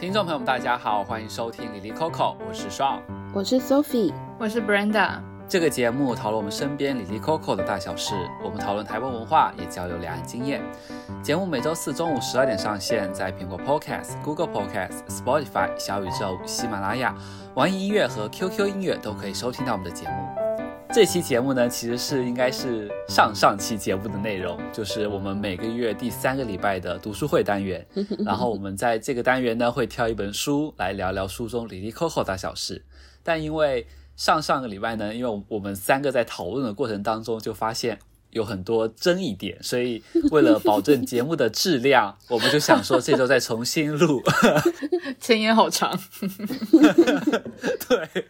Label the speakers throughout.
Speaker 1: 听众朋友们，大家好，欢迎收听李丽 Coco，我是 Shawn，
Speaker 2: 我是 Sophie，
Speaker 3: 我是 Brenda。
Speaker 1: 这个节目讨论我们身边李丽 Coco 的大小事，我们讨论台湾文化，也交流两岸经验。节目每周四中午十二点上线，在苹果 Podcast、Google Podcast、Spotify、小宇宙、喜马拉雅、网易音乐和 QQ 音乐都可以收听到我们的节目。这期节目呢，其实是应该是上上期节目的内容，就是我们每个月第三个礼拜的读书会单元。然后我们在这个单元呢，会挑一本书来聊聊书中里里扣扣大小事。但因为上上个礼拜呢，因为我们三个在讨论的过程当中就发现。有很多争议点，所以为了保证节目的质量，我们就想说这周再重新录。
Speaker 3: 前言好长，
Speaker 1: 对，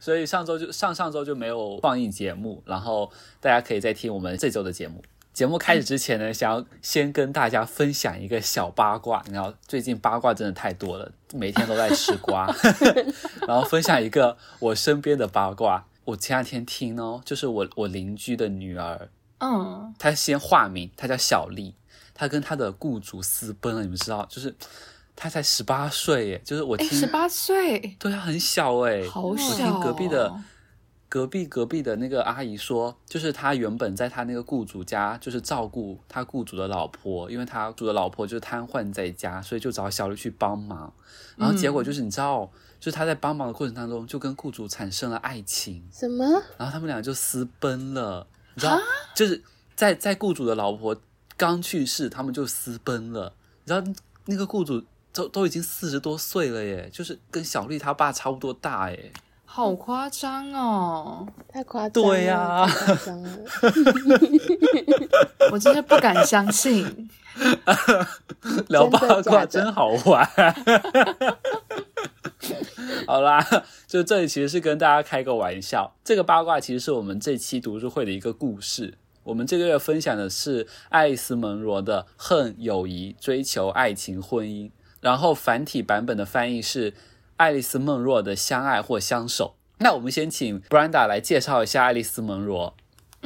Speaker 1: 所以上周就上上周就没有放映节目，然后大家可以再听我们这周的节目。节目开始之前呢，想要先跟大家分享一个小八卦，你知道最近八卦真的太多了，每天都在吃瓜，然后分享一个我身边的八卦。我前两天听哦，就是我我邻居的女儿。
Speaker 3: 嗯，
Speaker 1: 他先化名，他叫小丽，他跟他的雇主私奔了，你们知道？就是他才十八岁耶，就是我听
Speaker 3: 十八岁，
Speaker 1: 对啊，很小哎，
Speaker 3: 好小哦。
Speaker 1: 我听隔壁的隔壁隔壁的那个阿姨说，就是他原本在他那个雇主家，就是照顾他雇主的老婆，因为他雇主的老婆就是瘫痪在家，所以就找小丽去帮忙。然后结果就是你知道，嗯、就是他在帮忙的过程当中，就跟雇主产生了爱情。
Speaker 2: 什么？
Speaker 1: 然后他们俩就私奔了。你知道，就是在在雇主的老婆刚去世，他们就私奔了。你知道，那个雇主都都已经四十多岁了耶，就是跟小丽他爸差不多大耶，
Speaker 3: 好夸张哦，
Speaker 2: 太夸张
Speaker 1: 了，对呀、啊，
Speaker 2: 太夸张了，
Speaker 3: 我真的不敢相信，
Speaker 1: 聊八卦真好玩。好啦，就这里其实是跟大家开个玩笑。这个八卦其实是我们这期读书会的一个故事。我们这个月分享的是爱丽丝·门罗的《恨、友谊、追求、爱情、婚姻》，然后繁体版本的翻译是爱丽丝·梦若的《相爱或相守》。那我们先请 Brenda 来介绍一下爱丽丝·门罗。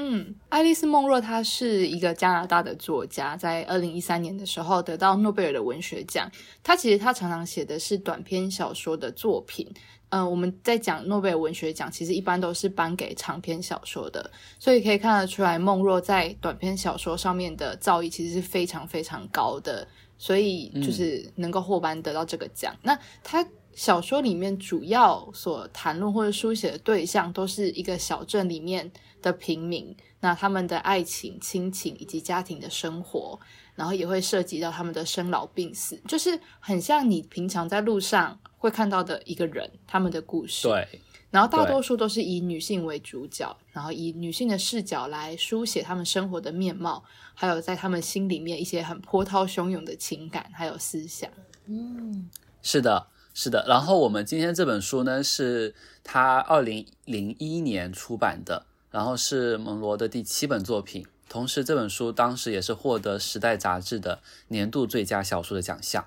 Speaker 3: 嗯，爱丽丝梦若她是一个加拿大的作家，在二零一三年的时候得到诺贝尔的文学奖。她其实她常常写的是短篇小说的作品。嗯、呃，我们在讲诺贝尔文学奖，其实一般都是颁给长篇小说的，所以可以看得出来，梦若在短篇小说上面的造诣其实是非常非常高的，所以就是能够获颁得到这个奖。嗯、那她小说里面主要所谈论或者书写的对象，都是一个小镇里面的平民，那他们的爱情、亲情以及家庭的生活，然后也会涉及到他们的生老病死，就是很像你平常在路上会看到的一个人，他们的故事。
Speaker 1: 对，
Speaker 3: 然后大多数都是以女性为主角，然后以女性的视角来书写他们生活的面貌，还有在他们心里面一些很波涛汹涌的情感还有思想。
Speaker 2: 嗯，
Speaker 1: 是的，是的。然后我们今天这本书呢，是他二零零一年出版的。然后是门罗的第七本作品，同时这本书当时也是获得《时代》杂志的年度最佳小说的奖项。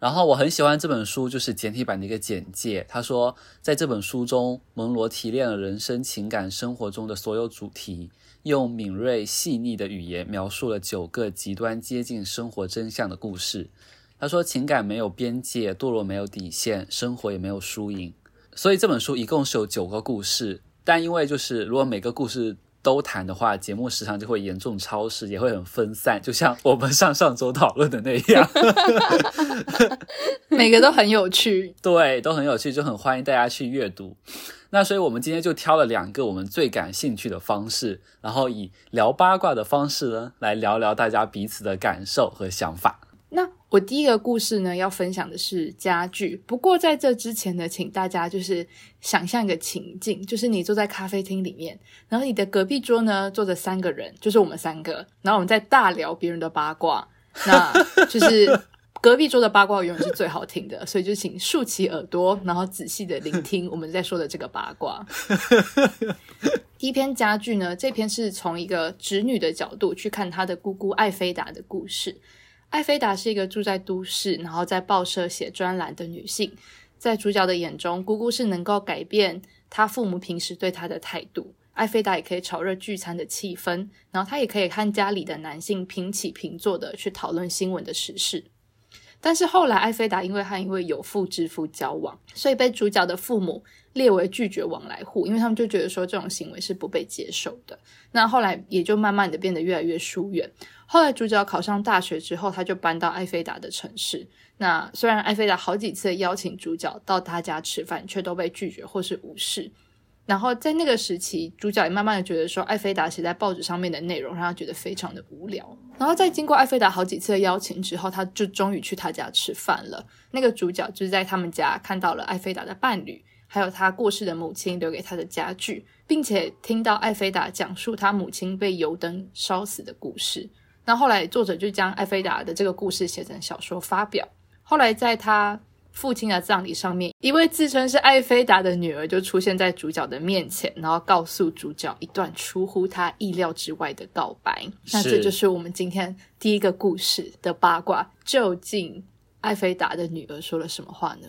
Speaker 1: 然后我很喜欢这本书，就是简体版的一个简介。他说，在这本书中，蒙罗提炼了人生、情感、生活中的所有主题，用敏锐细腻的语言描述了九个极端接近生活真相的故事。他说，情感没有边界，堕落没有底线，生活也没有输赢。所以这本书一共是有九个故事。但因为就是如果每个故事都谈的话，节目时长就会严重超时，也会很分散，就像我们上上周讨论的那样。
Speaker 3: 每个都很有趣，
Speaker 1: 对，都很有趣，就很欢迎大家去阅读。那所以我们今天就挑了两个我们最感兴趣的方式，然后以聊八卦的方式呢，来聊聊大家彼此的感受和想法。
Speaker 3: 那我第一个故事呢，要分享的是家具。不过在这之前呢，请大家就是想象一个情境，就是你坐在咖啡厅里面，然后你的隔壁桌呢坐着三个人，就是我们三个，然后我们在大聊别人的八卦。那就是隔壁桌的八卦永远是最好听的，所以就请竖起耳朵，然后仔细的聆听我们在说的这个八卦。第一篇家具呢，这篇是从一个侄女的角度去看她的姑姑艾菲达的故事。艾菲达是一个住在都市，然后在报社写专栏的女性。在主角的眼中，姑姑是能够改变她父母平时对她的态度。艾菲达也可以炒热聚餐的气氛，然后她也可以和家里的男性平起平坐的去讨论新闻的时事。但是后来艾菲达因为和一位有妇之夫交往，所以被主角的父母列为拒绝往来户，因为他们就觉得说这种行为是不被接受的。那后来也就慢慢的变得越来越疏远。后来主角考上大学之后，他就搬到艾菲达的城市。那虽然艾菲达好几次邀请主角到他家吃饭，却都被拒绝或是无视。然后在那个时期，主角也慢慢的觉得说，艾菲达写在报纸上面的内容让他觉得非常的无聊。然后在经过艾菲达好几次的邀请之后，他就终于去他家吃饭了。那个主角就是在他们家看到了艾菲达的伴侣，还有他过世的母亲留给他的家具，并且听到艾菲达讲述他母亲被油灯烧死的故事。那后来作者就将艾菲达的这个故事写成小说发表。后来在他父亲的葬礼上面，一位自称是艾菲达的女儿就出现在主角的面前，然后告诉主角一段出乎他意料之外的告白。那这就是我们今天第一个故事的八卦。究竟艾菲达的女儿说了什么话呢？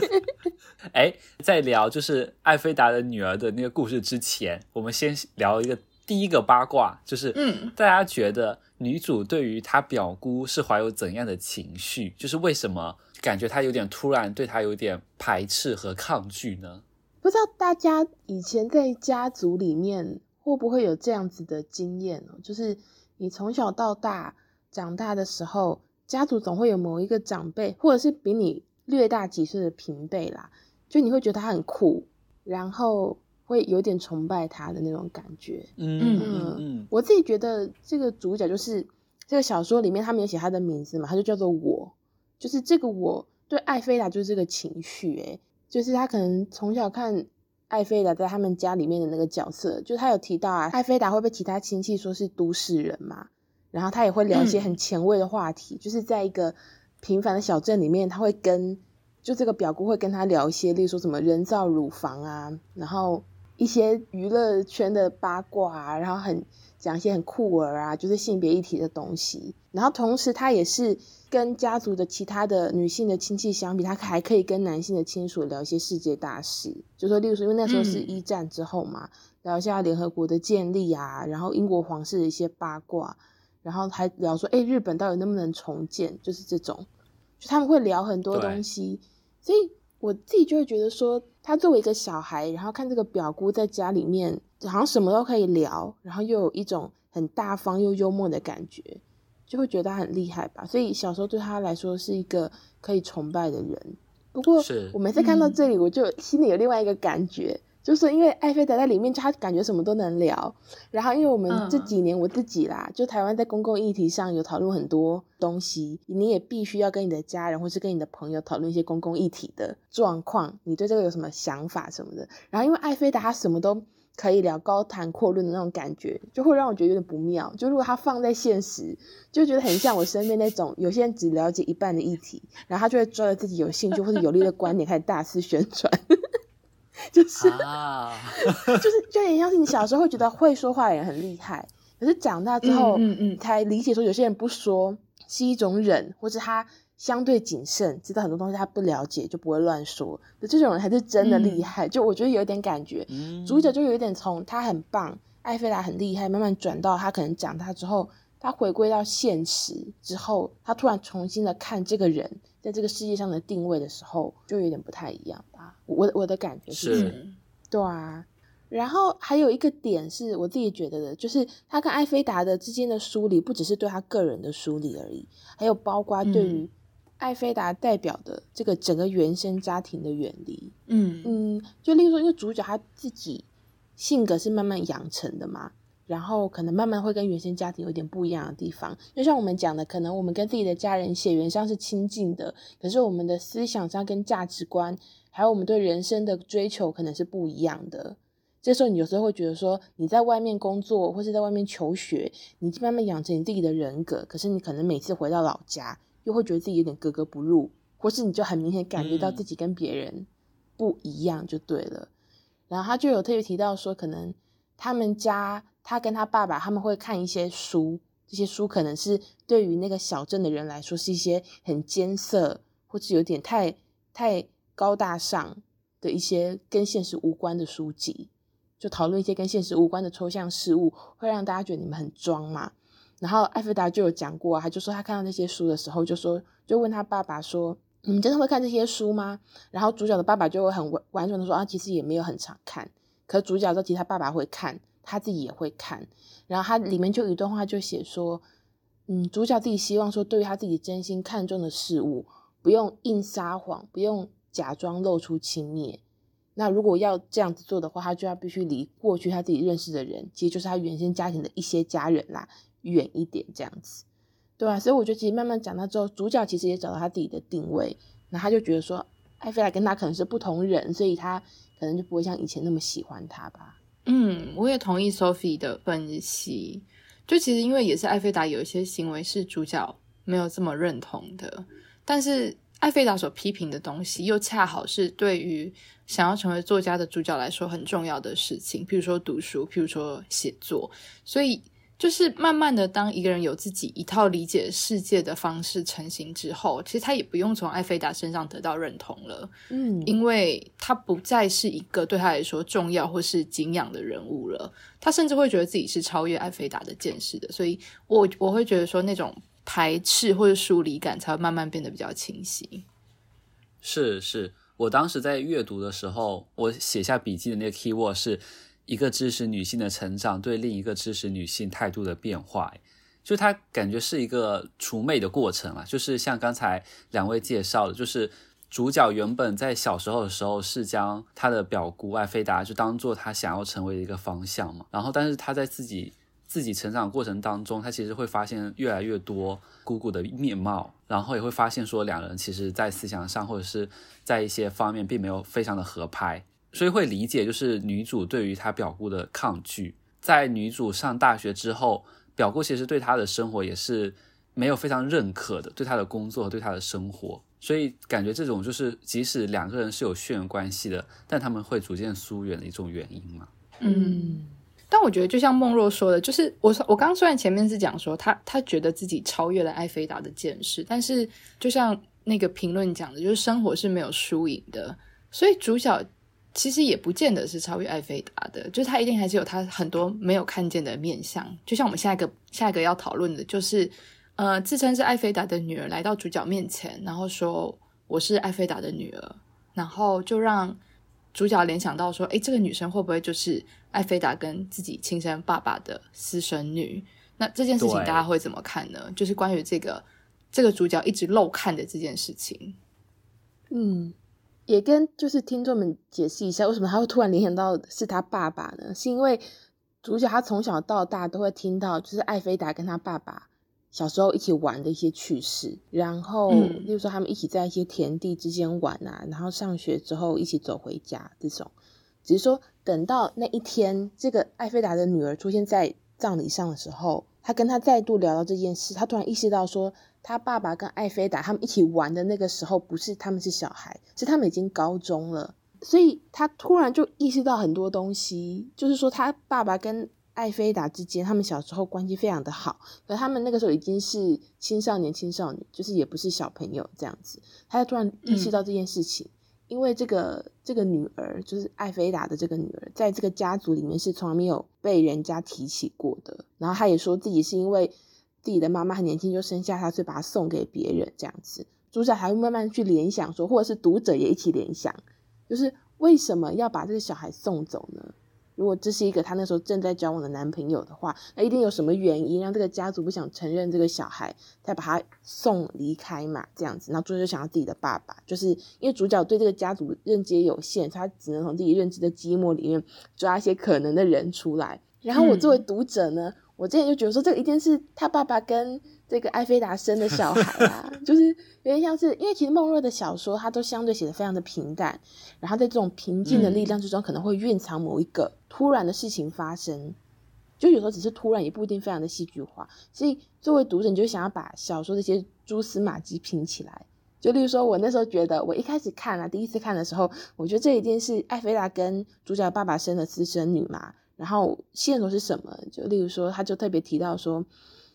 Speaker 1: 哎，在聊就是艾菲达的女儿的那个故事之前，我们先聊一个第一个八卦，就是嗯，大家觉得女主对于她表姑是怀有怎样的情绪？就是为什么？感觉她有点突然，对她有点排斥和抗拒呢？
Speaker 2: 不知道大家以前在家族里面会不会有这样子的经验哦？就是你从小到大长大的时候，家族总会有某一个长辈，或者是比你略大几岁的平辈啦，就你会觉得他很酷，然后会有点崇拜他的那种感觉。嗯嗯嗯，嗯，我自己觉得这个主角就是这个小说里面他没有写他的名字嘛，他就叫做我。就是这个，我对艾菲达就是这个情绪，诶，就是他可能从小看艾菲达在他们家里面的那个角色，就他有提到啊，艾菲达会被其他亲戚说是都市人嘛，然后他也会聊一些很前卫的话题，嗯、就是在一个平凡的小镇里面，他会跟就这个表姑会跟他聊一些，例如说什么人造乳房啊，然后一些娱乐圈的八卦啊，然后很讲一些很酷儿啊，就是性别议题的东西，然后同时他也是。跟家族的其他的女性的亲戚相比，他还可以跟男性的亲属聊一些世界大事，就说，例如说，因为那时候是一战之后嘛，嗯、聊一下联合国的建立啊，然后英国皇室的一些八卦，然后还聊说，哎，日本到底能不能重建，就是这种，就他们会聊很多东西，所以我自己就会觉得说，他作为一个小孩，然后看这个表姑在家里面，好像什么都可以聊，然后又有一种很大方又幽默的感觉。就会觉得他很厉害吧，所以小时候对他来说是一个可以崇拜的人。不过，我每次看到这里，我就心里有另外一个感觉，嗯、就是因为艾菲达在里面，就他感觉什么都能聊。然后，因为我们这几年我自己啦，嗯、就台湾在公共议题上有讨论很多东西，你也必须要跟你的家人或是跟你的朋友讨论一些公共议题的状况，你对这个有什么想法什么的。然后，因为艾菲达他什么都。可以聊高谈阔论的那种感觉，就会让我觉得有点不妙。就如果他放在现实，就觉得很像我身边那种有些人只了解一半的议题，然后他就会抓着自己有兴趣或者有利的观点开始大肆宣传，就是，啊、就是就有点像是你小时候会觉得会说话的人很厉害，可是长大之后，嗯嗯，才理解说有些人不说是一种忍，或者他。相对谨慎，知道很多东西他不了解就不会乱说，这种人才是真的厉害。嗯、就我觉得有点感觉，嗯、主角就有一点从他很棒，艾菲达很厉害，慢慢转到他可能长大之后，他回归到现实之后，他突然重新的看这个人在这个世界上的定位的时候，就有点不太一样吧。我我的感觉是，是对啊。然后还有一个点是我自己觉得的，就是他跟艾菲达的之间的梳理，不只是对他个人的梳理而已，还有包括对于、嗯。艾菲达代表的这个整个原生家庭的远离，嗯嗯，就例如说，因为主角他自己性格是慢慢养成的嘛，然后可能慢慢会跟原先家庭有点不一样的地方。就像我们讲的，可能我们跟自己的家人血缘上是亲近的，可是我们的思想上跟价值观，还有我们对人生的追求，可能是不一样的。这时候你有时候会觉得说，你在外面工作或是在外面求学，你慢慢养成你自己的人格，可是你可能每次回到老家。又会觉得自己有点格格不入，或是你就很明显感觉到自己跟别人不一样，就对了。嗯、然后他就有特别提到说，可能他们家他跟他爸爸他们会看一些书，这些书可能是对于那个小镇的人来说是一些很艰涩，或是有点太太高大上的一些跟现实无关的书籍，就讨论一些跟现实无关的抽象事物，会让大家觉得你们很装嘛。然后艾菲达就有讲过，他就说他看到那些书的时候，就说就问他爸爸说：“你们真的会看这些书吗？”然后主角的爸爸就会很婉转的说：“啊，其实也没有很常看。”可主角说：“其他爸爸会看，他自己也会看。”然后他里面就一段话就写说：“嗯，主角自己希望说，对于他自己真心看重的事物，不用硬撒谎，不用假装露出轻蔑。那如果要这样子做的话，他就要必须离过去他自己认识的人，其实就是他原先家庭的一些家人啦。”远一点这样子，对啊，所以我觉得其实慢慢讲到之后，主角其实也找到他自己的定位，那他就觉得说，艾菲拉跟他可能是不同人，所以他可能就不会像以前那么喜欢他吧。
Speaker 3: 嗯，我也同意 Sophie 的分析，就其实因为也是艾菲达有一些行为是主角没有这么认同的，但是艾菲达所批评的东西又恰好是对于想要成为作家的主角来说很重要的事情，譬如说读书，譬如说写作，所以。就是慢慢的，当一个人有自己一套理解世界的方式成型之后，其实他也不用从艾菲达身上得到认同了，嗯，因为他不再是一个对他来说重要或是敬仰的人物了，他甚至会觉得自己是超越艾菲达的见识的，所以我我会觉得说那种排斥或者疏离感才会慢慢变得比较清晰。
Speaker 1: 是是，我当时在阅读的时候，我写下笔记的那个 keyword 是。一个支持女性的成长对另一个支持女性态度的变化，就他感觉是一个除魅的过程啊，就是像刚才两位介绍的，就是主角原本在小时候的时候是将他的表姑艾菲达就当做他想要成为的一个方向嘛，然后但是他在自己自己成长过程当中，他其实会发现越来越多姑姑的面貌，然后也会发现说两人其实在思想上或者是在一些方面并没有非常的合拍。所以会理解，就是女主对于她表姑的抗拒。在女主上大学之后，表姑其实对她的生活也是没有非常认可的，对她的工作对她的生活。所以感觉这种就是，即使两个人是有血缘关系的，但他们会逐渐疏远的一种原因嘛。
Speaker 3: 嗯，但我觉得就像梦若说的，就是我我刚虽然前面是讲说她她觉得自己超越了艾菲达的见识，但是就像那个评论讲的，就是生活是没有输赢的，所以主角。其实也不见得是超越艾菲达的，就是他一定还是有他很多没有看见的面相。就像我们下一个下一个要讨论的，就是呃，自称是艾菲达的女儿来到主角面前，然后说我是艾菲达的女儿，然后就让主角联想到说，诶，这个女生会不会就是艾菲达跟自己亲生爸爸的私生女？那这件事情大家会怎么看呢？就是关于这个这个主角一直漏看的这件事情，
Speaker 2: 嗯。也跟就是听众们解释一下，为什么他会突然联想到是他爸爸呢？是因为主角他从小到大都会听到，就是艾菲达跟他爸爸小时候一起玩的一些趣事，然后，嗯、例如说他们一起在一些田地之间玩啊，然后上学之后一起走回家这种。只是说等到那一天，这个艾菲达的女儿出现在葬礼上的时候，他跟他再度聊到这件事，他突然意识到说。他爸爸跟艾菲达他们一起玩的那个时候，不是他们是小孩，是他们已经高中了。所以他突然就意识到很多东西，就是说他爸爸跟艾菲达之间，他们小时候关系非常的好，可他们那个时候已经是青少年、青少女，就是也不是小朋友这样子。他突然意识到这件事情，嗯、因为这个这个女儿就是艾菲达的这个女儿，在这个家族里面是从来没有被人家提起过的。然后他也说自己是因为。自己的妈妈很年轻就生下他，所以把他送给别人这样子。主角还会慢慢去联想说，或者是读者也一起联想，就是为什么要把这个小孩送走呢？如果这是一个他那时候正在交往的男朋友的话，那一定有什么原因让这个家族不想承认这个小孩，才把他送离开嘛？这样子，然后主角就想到自己的爸爸，就是因为主角对这个家族认知也有限，他只能从自己认知的积木里面抓一些可能的人出来。然后我作为读者呢？嗯我之前就觉得说，这个一定是他爸爸跟这个艾菲达生的小孩啊，就是有点像是，因为其实梦若的小说，它都相对写的非常的平淡，然后在这种平静的力量之中，可能会蕴藏某一个突然的事情发生，就有时候只是突然，也不一定非常的戏剧化。所以作为读者，你就想要把小说这些蛛丝马迹拼起来。就例如说，我那时候觉得，我一开始看啊，第一次看的时候，我觉得这一定是艾菲达跟主角爸爸生的私生女嘛。然后线索是什么？就例如说，他就特别提到说，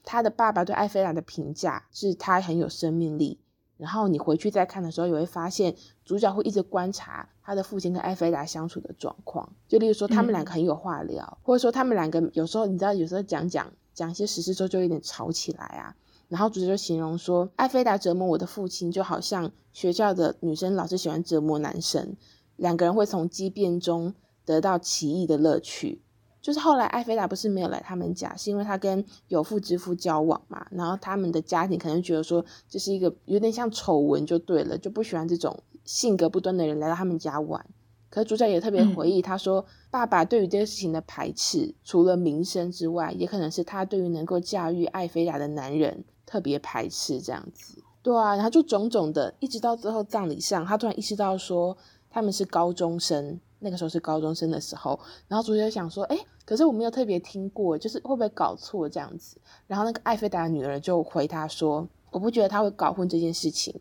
Speaker 2: 他的爸爸对艾菲达的评价是他很有生命力。然后你回去再看的时候，也会发现主角会一直观察他的父亲跟艾菲达相处的状况。就例如说，他们两个很有话聊，嗯、或者说他们两个有时候你知道，有时候讲讲讲一些实事之后就有点吵起来啊。然后主角就形容说，艾菲达折磨我的父亲，就好像学校的女生老是喜欢折磨男生，两个人会从激辩中得到奇异的乐趣。就是后来艾菲达不是没有来他们家，是因为他跟有妇之夫交往嘛，然后他们的家庭可能觉得说这是一个有点像丑闻就对了，就不喜欢这种性格不端的人来到他们家玩。可是主角也特别回忆，他说爸爸对于这个事情的排斥，除了名声之外，也可能是他对于能够驾驭艾菲达的男人特别排斥这样子。对啊，然后就种种的，一直到最后葬礼上，他突然意识到说他们是高中生。那个时候是高中生的时候，然后主角想说，哎，可是我没有特别听过，就是会不会搞错这样子？然后那个艾菲达的女儿就回他说，我不觉得他会搞混这件事情，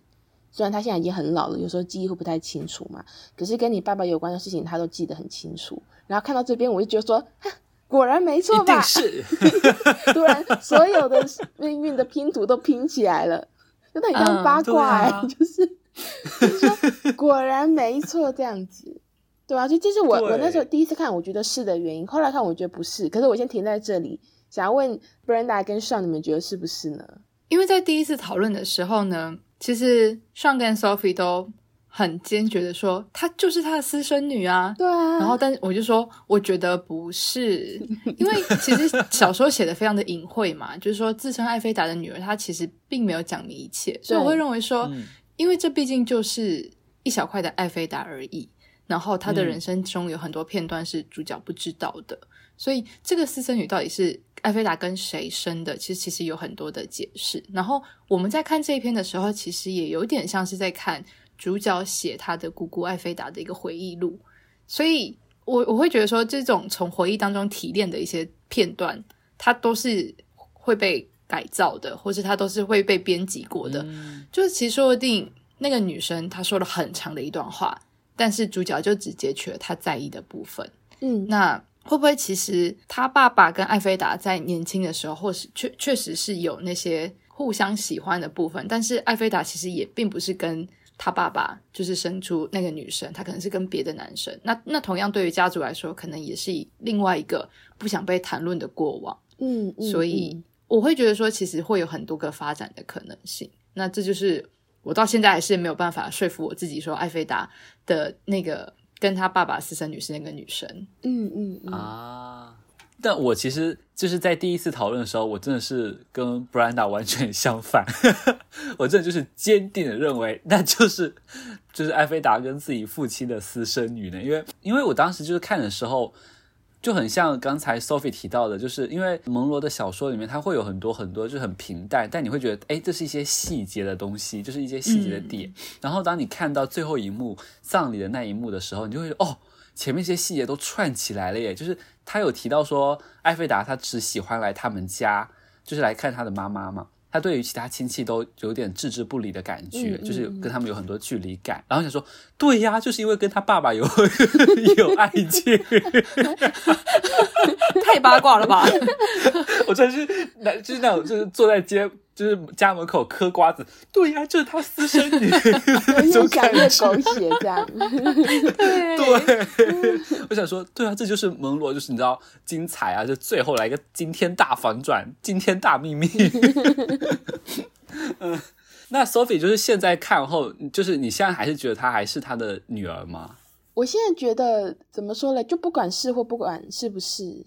Speaker 2: 虽然他现在已经很老了，有时候记忆会不太清楚嘛，可是跟你爸爸有关的事情他都记得很清楚。然后看到这边，我就觉得说，果然没错吧？
Speaker 1: 是，
Speaker 2: 突然所有的命运的拼图都拼起来了，真的很像八卦，欸，嗯啊，就是，就是说果然没错这样子。对啊，就这是我我那时候第一次看，我觉得是的原因。后来看，我觉得不是。可是我先停在这里，想要问 Brenda 跟 Sean，你们觉得是不是呢？
Speaker 3: 因为在第一次讨论的时候呢，其实 Sean 跟 Sophie 都很坚决的说，她就是他的私生女啊。
Speaker 2: 对啊。
Speaker 3: 然后，但我就说，我觉得不是，因为其实小说写的非常的隐晦嘛，就是说自称艾菲达的女儿，她其实并没有讲明一切，所以我会认为说，嗯、因为这毕竟就是一小块的艾菲达而已。然后他的人生中有很多片段是主角不知道的，嗯、所以这个私生女到底是艾菲达跟谁生的？其实其实有很多的解释。然后我们在看这一篇的时候，其实也有点像是在看主角写他的姑姑艾菲达的一个回忆录。所以我我会觉得说，这种从回忆当中提炼的一些片段，它都是会被改造的，或是它都是会被编辑过的。嗯、就是其实说不定那个女生她说了很长的一段话。但是主角就只截取了他在意的部分，
Speaker 2: 嗯，
Speaker 3: 那会不会其实他爸爸跟艾菲达在年轻的时候，或是确确实是有那些互相喜欢的部分？但是艾菲达其实也并不是跟他爸爸就是生出那个女生，他可能是跟别的男生。那那同样对于家族来说，可能也是另外一个不想被谈论的过往。
Speaker 2: 嗯，嗯，
Speaker 3: 所以我会觉得说，其实会有很多个发展的可能性。那这就是。我到现在还是没有办法说服我自己，说艾菲达的那个跟他爸爸私生女是那个女生。
Speaker 2: 嗯嗯，嗯
Speaker 1: 啊，但我其实就是在第一次讨论的时候，我真的是跟 Brenda 完全相反，我真的就是坚定的认为，那就是就是艾菲达跟自己父亲的私生女呢，因为因为我当时就是看的时候。就很像刚才 Sophie 提到的，就是因为蒙罗的小说里面，它会有很多很多就很平淡，但你会觉得，哎，这是一些细节的东西，就是一些细节的点。嗯、然后当你看到最后一幕葬礼的那一幕的时候，你就会说，哦，前面一些细节都串起来了耶。就是他有提到说，艾菲达他只喜欢来他们家，就是来看他的妈妈嘛。他对于其他亲戚都有点置之不理的感觉，嗯、就是跟他们有很多距离感。嗯、然后想说，对呀，就是因为跟他爸爸有 有爱情，
Speaker 3: 太八卦了吧？
Speaker 1: 我真是那，就是那种，就是坐在街，就是家门口嗑瓜子。对呀，就是他私生女
Speaker 2: 越讲越狗血这样。
Speaker 3: 对，
Speaker 1: 对，我想说，对啊，这就是蒙罗，就是你知道精彩啊，就最后来一个惊天大反转，惊天大秘密。嗯，那 Sophie 就是现在看后，就是你现在还是觉得她还是他的女儿吗？
Speaker 2: 我现在觉得怎么说嘞？就不管是或不管是不是，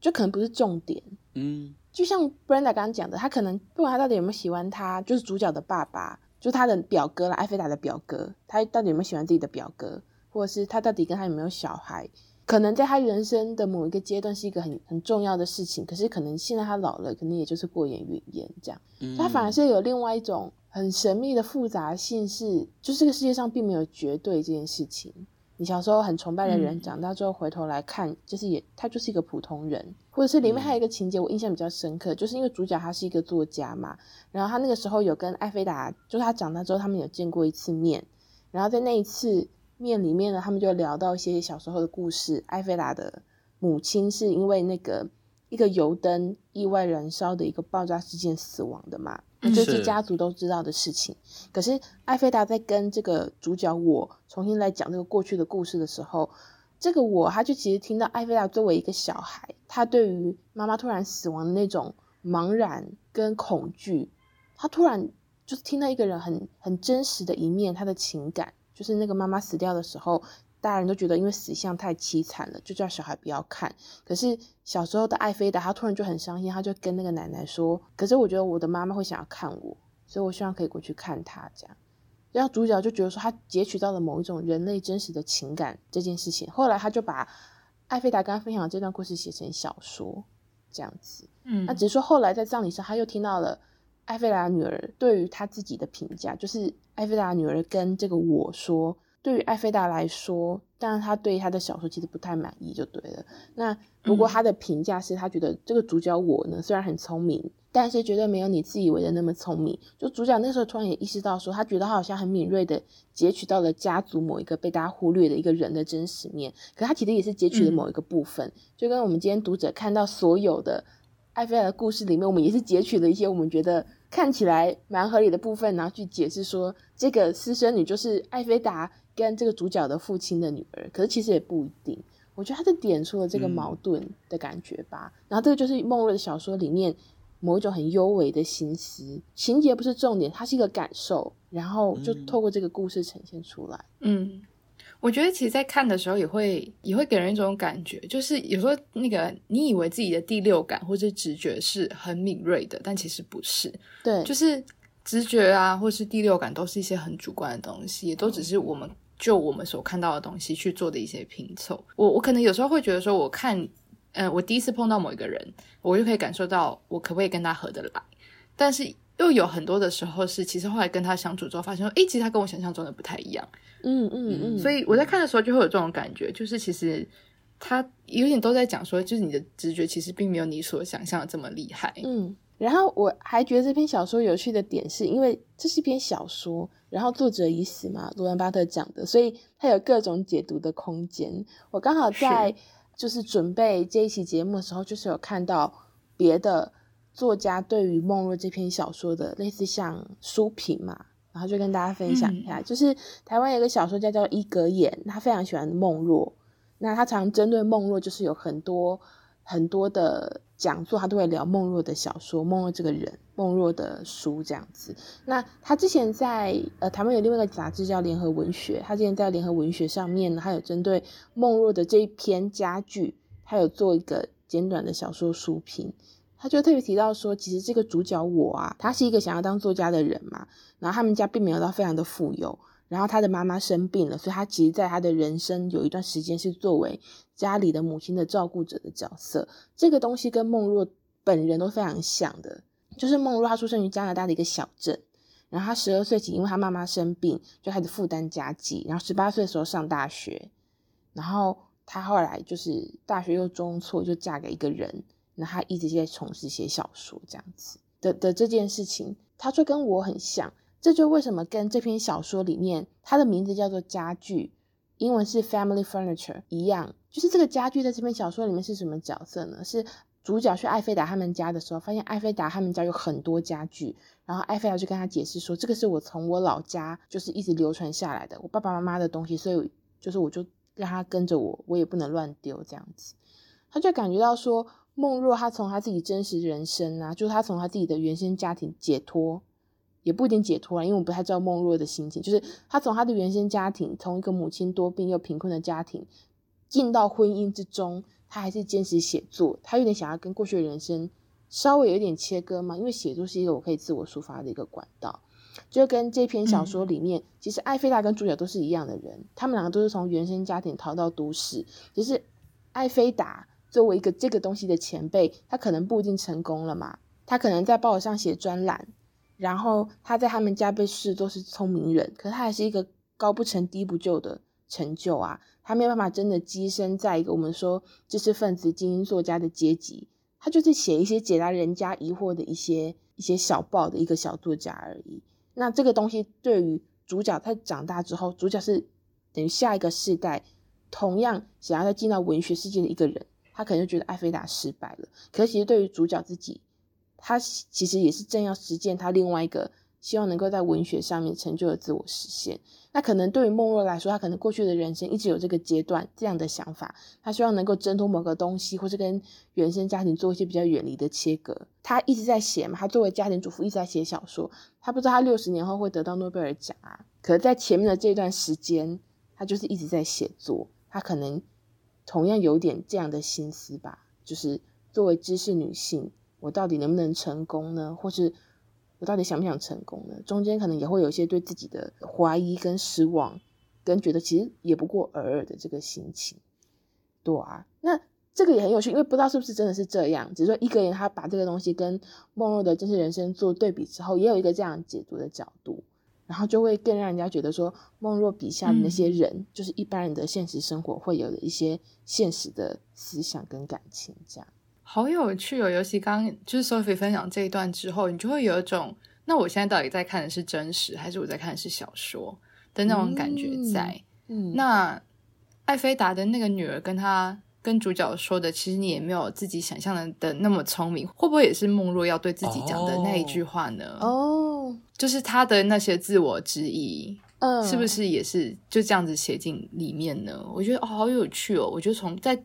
Speaker 2: 就可能不是重点。
Speaker 1: 嗯，
Speaker 2: 就像 Brenda 刚刚讲的，他可能不管他到底有没有喜欢他，就是主角的爸爸，就是他的表哥啦，艾菲达的表哥，他到底有没有喜欢自己的表哥，或者是他到底跟他有没有小孩？可能在他人生的某一个阶段是一个很很重要的事情，可是可能现在他老了，可能也就是过眼云烟这样。嗯，他反而是有另外一种很神秘的复杂性，是就是这个世界上并没有绝对这件事情。你小时候很崇拜的人，长大之后回头来看，就是也他就是一个普通人，或者是里面还有一个情节我印象比较深刻，就是因为主角他是一个作家嘛，然后他那个时候有跟艾菲达，就是他长大之后他们有见过一次面，然后在那一次。面里面呢，他们就聊到一些小时候的故事。艾菲达的母亲是因为那个一个油灯意外燃烧的一个爆炸事件死亡的嘛，这、是家族都知道的事情。是可是艾菲达在跟这个主角我重新来讲这个过去的故事的时候，这个我他就其实听到艾菲达作为一个小孩，他对于妈妈突然死亡的那种茫然跟恐惧。他突然就是听到一个人很很真实的一面，他的情感，就是那个妈妈死掉的时候，大人都觉得因为死相太凄惨了，就叫小孩不要看。可是小时候的艾菲达，他突然就很伤心，他就跟那个奶奶说：“可是我觉得我的妈妈会想要看我，所以我希望可以过去看她。”这样，然后主角就觉得说他截取到了某一种人类真实的情感这件事情。后来他就把艾菲达刚刚分享的这段故事写成小说，这样子。嗯，那只是说后来在葬礼上，他又听到了。艾菲达女儿对于她自己的评价，就是艾菲达女儿跟这个我说，对于艾菲达来说，当然他对他的小说其实不太满意，就对了。那不过他的评价是，他觉得这个主角我呢，虽然很聪明，但是绝对没有你自以为的那么聪明。就主角那时候突然也意识到说，他觉得他好像很敏锐的截取到了家族某一个被大家忽略的一个人的真实面，可他其实也是截取了某一个部分，就跟我们今天读者看到所有的。艾菲达的故事里面，我们也是截取了一些我们觉得看起来蛮合理的部分，然后去解释说这个私生女就是艾菲达跟这个主角的父亲的女儿。可是其实也不一定，我觉得他是点出了这个矛盾的感觉吧。嗯、然后这个就是梦瑞的小说里面某一种很幽微的心思，情节不是重点，它是一个感受，然后就透过这个故事呈现出来。
Speaker 3: 嗯。我觉得其实，在看的时候也会也会给人一种感觉，就是有时候那个你以为自己的第六感或者直觉是很敏锐的，但其实不是。
Speaker 2: 对，
Speaker 3: 就是直觉啊，或是第六感，都是一些很主观的东西，也都只是我们就我们所看到的东西去做的一些拼凑。我我可能有时候会觉得说，我看，嗯、呃，我第一次碰到某一个人，我就可以感受到我可不可以跟他合得来，但是。又有很多的时候是，其实后来跟他相处之后，发现说，诶，其实他跟我想象中的不太一样。
Speaker 2: 嗯嗯嗯。
Speaker 3: 所以我在看的时候就会有这种感觉，就是其实他有点都在讲说，就是你的直觉其实并没有你所想象的这么厉害。
Speaker 2: 嗯。然后我还觉得这篇小说有趣的点是，因为这是一篇小说，然后作者已死嘛，罗兰巴特讲的，所以他有各种解读的空间。我刚好在就是准备这一期节目的时候，就是有看到别的。作家对于梦若这篇小说的类似像书评嘛，然后就跟大家分享一下，嗯、就是台湾有个小说家叫伊格言，他非常喜欢梦若，那他常针对梦若就是有很多很多的讲座，他都会聊梦若的小说、梦若这个人、梦若的书这样子。那他之前在呃台湾有另外一个杂志叫联合文学，他之前在联合文学上面呢，他有针对梦若的这一篇佳句，他有做一个简短的小说书评。他就特别提到说，其实这个主角我啊，他是一个想要当作家的人嘛。然后他们家并没有到非常的富有，然后他的妈妈生病了，所以他其实在他的人生有一段时间是作为家里的母亲的照顾者的角色。这个东西跟梦若本人都非常像的，就是梦若她出生于加拿大的一个小镇，然后她十二岁起，因为她妈妈生病，就开始负担家计，然后十八岁的时候上大学，然后他后来就是大学又中辍，就嫁给一个人。那他一直在从事写小说这样子的的这件事情，他说跟我很像，这就为什么跟这篇小说里面他的名字叫做家具，英文是 family furniture 一样，就是这个家具在这篇小说里面是什么角色呢？是主角去艾菲达他们家的时候，发现艾菲达他们家有很多家具，然后艾菲达就跟他解释说，这个是我从我老家就是一直流传下来的，我爸爸妈妈的东西，所以就是我就让他跟着我，我也不能乱丢这样子，他就感觉到说。梦若他从他自己真实人生啊，就是他从他自己的原生家庭解脱，也不一定解脱啊，因为我不太知道梦若的心情。就是他从他的原生家庭，从一个母亲多病又贫困的家庭，进到婚姻之中，他还是坚持写作。他有点想要跟过去的人生稍微有一点切割嘛，因为写作是一个我可以自我抒发的一个管道。就跟这篇小说里面，嗯、其实艾菲达跟主角都是一样的人，他们两个都是从原生家庭逃到都市，只是艾菲达。作为一个这个东西的前辈，他可能不一定成功了嘛。他可能在报纸上写专栏，然后他在他们家被视作是聪明人，可他还是一个高不成低不就的成就啊。他没有办法真的跻身在一个我们说知识分子、精英作家的阶级，他就是写一些解答人家疑惑的一些一些小报的一个小作家而已。那这个东西对于主角，他长大之后，主角是等于下一个世代，同样想要再进到文学世界的一个人。他可能就觉得艾菲达失败了，可是其实对于主角自己，他其实也是正要实践他另外一个希望能够在文学上面成就了自我实现。那可能对于梦若来说，他可能过去的人生一直有这个阶段这样的想法，他希望能够挣脱某个东西，或是跟原生家庭做一些比较远离的切割。他一直在写嘛，他作为家庭主妇一直在写小说，他不知道他六十年后会得到诺贝尔奖啊。可是在前面的这段时间，他就是一直在写作，他可能同样有点这样的心思吧，就是作为知识女性，我到底能不能成功呢？或是我到底想不想成功呢？中间可能也会有一些对自己的怀疑跟失望，跟觉得其实也不过尔尔的这个心情。对啊，那这个也很有趣，因为不知道是不是真的是这样。只是说一个人他把这个东西跟梦若的真实人生做对比之后，也有一个这样解读的角度，然后就会更让人家觉得说，梦若笔下的那些人，嗯、就是一般人的现实生活会有的一些现实的思想跟感情这样。
Speaker 3: 好有趣哦！尤其刚就是 Sophie 分享这一段之后，你就会有一种，那我现在到底在看的是真实，还是我在看的是小说的那种感觉在。嗯，嗯，那艾菲达的那个女儿跟她跟主角说的，其实你也没有自己想象的的那么聪明，会不会也是梦若要对自己讲的那一句话呢？
Speaker 2: 哦，
Speaker 3: 就是她的那些自我质疑，
Speaker 2: 嗯，
Speaker 3: 是不是也是就这样子写进里面呢？我觉得哦，好有趣哦！我觉得从在。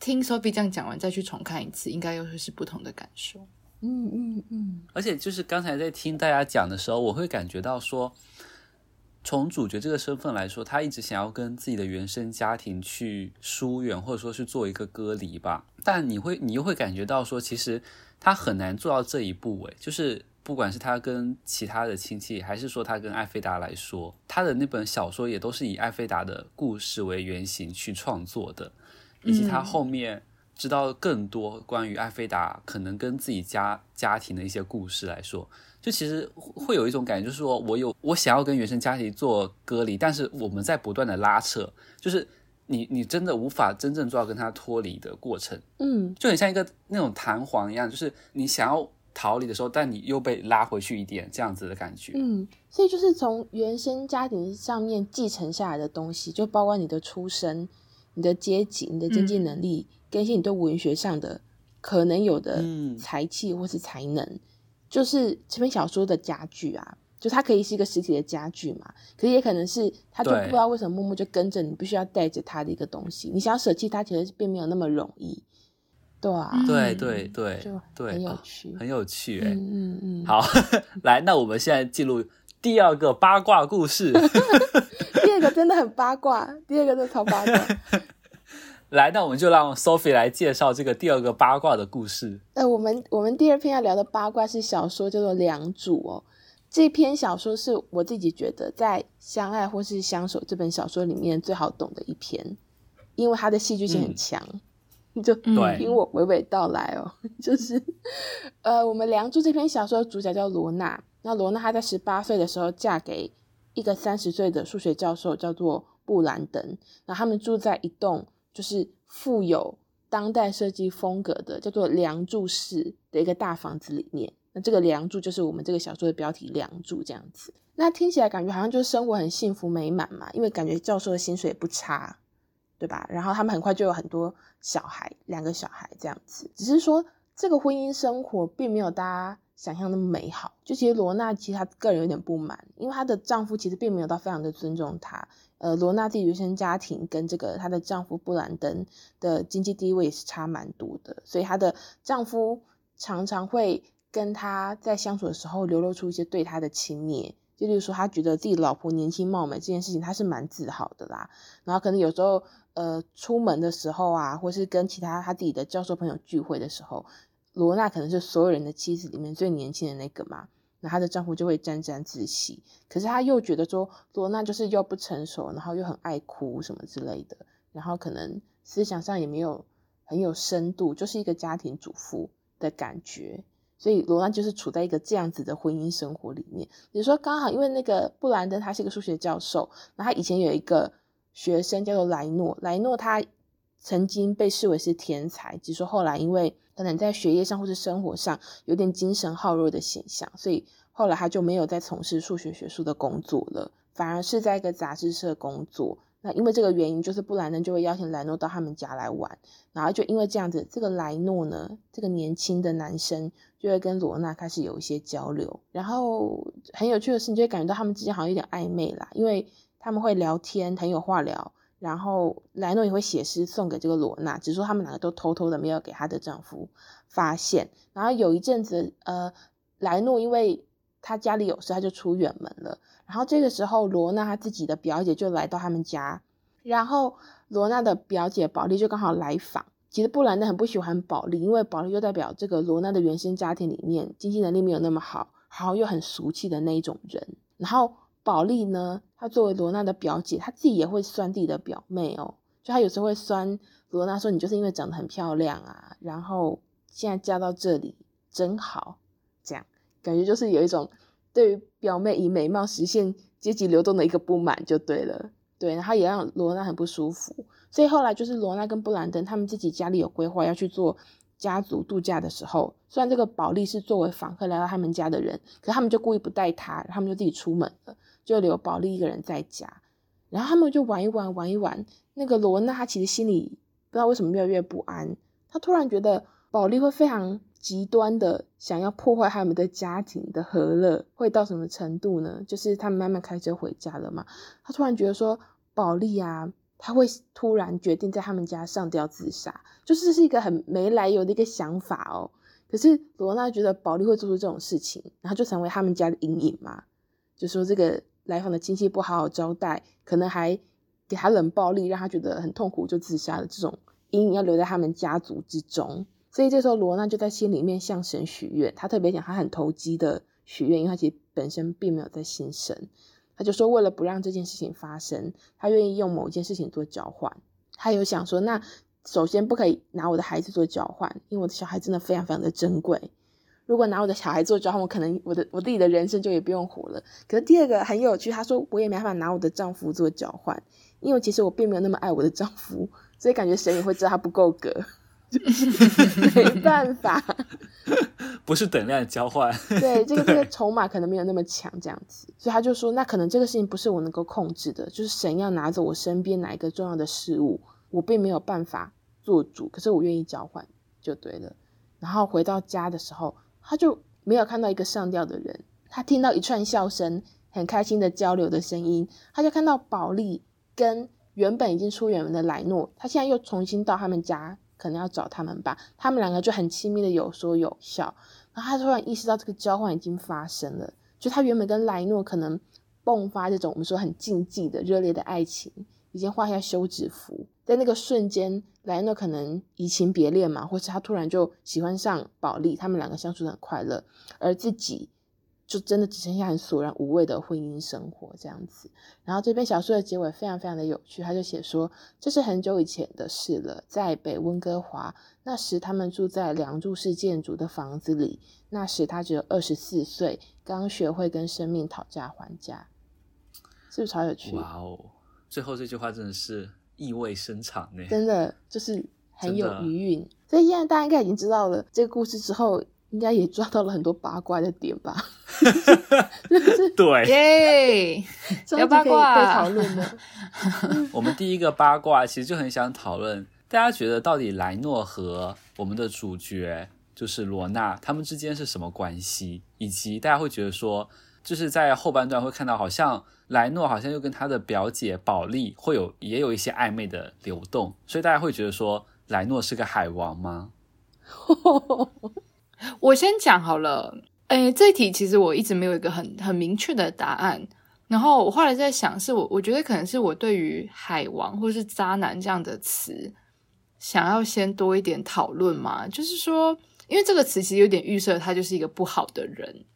Speaker 3: 听 Sophie 这样讲完，再去重看一次，应该又会是不同的感受。
Speaker 2: 嗯嗯嗯。
Speaker 1: 而且就是刚才在听大家讲的时候，我会感觉到说，从主角这个身份来说，他一直想要跟自己的原生家庭去疏远，或者说是做一个割离吧。但你会，你又会感觉到说，其实他很难做到这一步。诶，就是不管是他跟其他的亲戚，还是说他跟艾菲达来说，他的那本小说也都是以艾菲达的故事为原型去创作的。以及他后面知道更多关于艾菲达可能跟自己家家庭的一些故事来说，就其实会有一种感觉，就是说我有我想要跟原生家庭做隔离，但是我们在不断的拉扯，就是你你真的无法真正做到跟他脱离的过程，
Speaker 2: 嗯，
Speaker 1: 就很像一个那种弹簧一样，就是你想要逃离的时候，但你又被拉回去一点这样子的感觉，
Speaker 2: 嗯，所以就是从原生家庭上面继承下来的东西，就包括你的出身。你的阶级、你的经济能力，跟一些你对文学上的可能有的才气或是才能，嗯、就是这篇小说的家具啊，就它可以是一个实体的家具嘛，可是也可能是他就不知道为什么默默就跟着你，必须要带着他的一个东西。你想要舍弃它，其实并没有那么容易，对啊，
Speaker 1: 对对对，
Speaker 2: 就很有趣，
Speaker 1: 很有趣、哎，
Speaker 2: 嗯嗯嗯。
Speaker 1: 好，来，那我们现在进入第二个八卦故事。
Speaker 2: 第二个真的很八卦，第二个就超八卦。
Speaker 1: 来，那我们就让 Sophie 来介绍这个第二个八卦的故事。
Speaker 2: 呃，我们我们第二篇要聊的八卦是小说，叫做《梁祝》哦。这篇小说是我自己觉得在《相爱或是相守》这本小说里面最好懂的一篇，因为它的戏剧性很强。你、嗯、就听我娓娓道来哦。就是，呃，我们《梁祝》这篇小说的主角叫罗娜，那罗娜她在十八岁的时候嫁给。一个三十岁的数学教授叫做布兰登，那他们住在一栋就是富有当代设计风格的叫做梁祝式的一个大房子里面。那这个梁祝就是我们这个小说的标题“梁祝”这样子。那听起来感觉好像就是生活很幸福美满嘛，因为感觉教授的薪水也不差，对吧？然后他们很快就有很多小孩，两个小孩这样子。只是说这个婚姻生活并没有大家想象那么美好，就其实罗娜其实她个人有点不满，因为她的丈夫其实并没有到非常的尊重她。呃，罗娜自己原生家庭跟这个她的丈夫布兰登的经济地位也是差蛮多的，所以她的丈夫常常会跟她在相处的时候流露出一些对她的轻蔑，就例如说他觉得自己老婆年轻貌美这件事情他是蛮自豪的啦，然后可能有时候呃出门的时候啊，或是跟其他他自己的教授朋友聚会的时候。罗娜可能是所有人的妻子里面最年轻的那个嘛，那她的丈夫就会沾沾自喜，可是他又觉得说罗娜就是又不成熟，然后又很爱哭什么之类的，然后可能思想上也没有很有深度，就是一个家庭主妇的感觉，所以罗娜就是处在一个这样子的婚姻生活里面。比如说刚好因为那个布兰登他是一个数学教授，那他以前有一个学生叫做莱诺，莱诺他曾经被视为是天才，只是说后来因为可能在学业上或是生活上有点精神耗弱的现象，所以后来他就没有再从事数学学术的工作了，反而是在一个杂志社工作。那因为这个原因，就是布兰登就会邀请莱诺到他们家来玩，然后就因为这样子，这个莱诺呢，这个年轻的男生就会跟罗娜开始有一些交流，然后很有趣的是，你就会感觉到他们之间好像有点暧昧啦，因为他们会聊天，很有话聊，然后莱诺也会写诗送给这个罗娜，只是说他们两个都偷偷的没有给她的丈夫发现，然后有一阵子，呃，莱诺因为他家里有事，他就出远门了。然后这个时候，罗娜她自己的表姐就来到他们家，然后罗娜的表姐宝莉就刚好来访。其实布兰登很不喜欢宝莉，因为宝莉就代表这个罗娜的原生家庭里面经济能力没有那么好，然后又很俗气的那一种人。然后宝莉呢，她作为罗娜的表姐，她自己也会酸自己的表妹哦，就她有时候会酸罗娜说：“你就是因为长得很漂亮啊，然后现在嫁到这里真好。”这样感觉就是有一种。对于表妹以美貌实现阶级流动的一个不满就对了，对，然后也让罗娜很不舒服。所以后来就是罗娜跟布兰登他们自己家里有规划要去做家族度假的时候，虽然这个宝莉是作为访客来到他们家的人，可是他们就故意不带她，他们就自己出门了，就留宝莉一个人在家。然后他们就玩一玩，玩一玩。那个罗娜她其实心里不知道为什么越来越不安，她突然觉得宝莉会非常。极端的想要破坏他们的家庭的和乐，会到什么程度呢？就是他们慢慢开车回家了嘛，他突然觉得说，宝莉啊，他会突然决定在他们家上吊自杀，就是是一个很没来由的一个想法哦。可是罗娜觉得宝莉会做出这种事情，然后就成为他们家的阴影嘛，就说这个来访的亲戚不好好招待，可能还给他冷暴力，让他觉得很痛苦，就自杀了。这种阴影要留在他们家族之中。所以这时候，罗娜就在心里面向神许愿。他特别讲，他很投机的许愿，因为他其实本身并没有在信神。他就说，为了不让这件事情发生，他愿意用某一件事情做交换。他有想说，那首先不可以拿我的孩子做交换，因为我的小孩真的非常非常的珍贵。如果拿我的小孩做交换，我可能我的我自己的人生就也不用活了。可是第二个很有趣，他说我也没办法拿我的丈夫做交换，因为其实我并没有那么爱我的丈夫，所以感觉神也会知道他不够格。没办法，
Speaker 1: 不是等量交换。
Speaker 2: 对，这个 这个筹码可能没有那么强，这样子，所以他就说，那可能这个事情不是我能够控制的，就是神要拿走我身边哪一个重要的事物，我并没有办法做主，可是我愿意交换就对了。然后回到家的时候，他就没有看到一个上吊的人，他听到一串笑声，很开心的交流的声音，他就看到宝莉跟原本已经出远门的莱诺，他现在又重新到他们家。可能要找他们吧，他们两个就很亲密的有说有笑，然后他突然意识到这个交换已经发生了，就他原本跟莱诺可能迸发这种我们说很禁忌的热烈的爱情，已经画下休止符，在那个瞬间，莱诺可能移情别恋嘛，或是他突然就喜欢上宝莉，他们两个相处得很快乐，而自己。就真的只剩下很索然无味的婚姻生活这样子。然后这篇小说的结尾非常非常的有趣，他就写说，这是很久以前的事了，在北温哥华，那时他们住在梁柱式建筑的房子里，那时他只有二十四岁，刚学会跟生命讨价还价，是不是超有趣？
Speaker 1: 哇哦，最后这句话真的是意味深长呢，
Speaker 2: 真的就是很有余韵。所以现在大家应该已经知道了这个故事之后。应该也抓到了很多八卦的点吧？
Speaker 1: 对，
Speaker 3: 耶，要八卦
Speaker 2: 被讨论的。
Speaker 1: 我们第一个八卦其实就很想讨论，大家觉得到底莱诺和我们的主角就是罗娜他们之间是什么关系？以及大家会觉得说，就是在后半段会看到，好像莱诺好像又跟他的表姐宝莉会有也有一些暧昧的流动，所以大家会觉得说，莱诺是个海王吗？
Speaker 3: 我先讲好了，诶，这一题其实我一直没有一个很很明确的答案。然后我后来在想，是我我觉得可能是我对于海王或是渣男这样的词，想要先多一点讨论嘛。就是说，因为这个词其实有点预设他就是一个不好的人，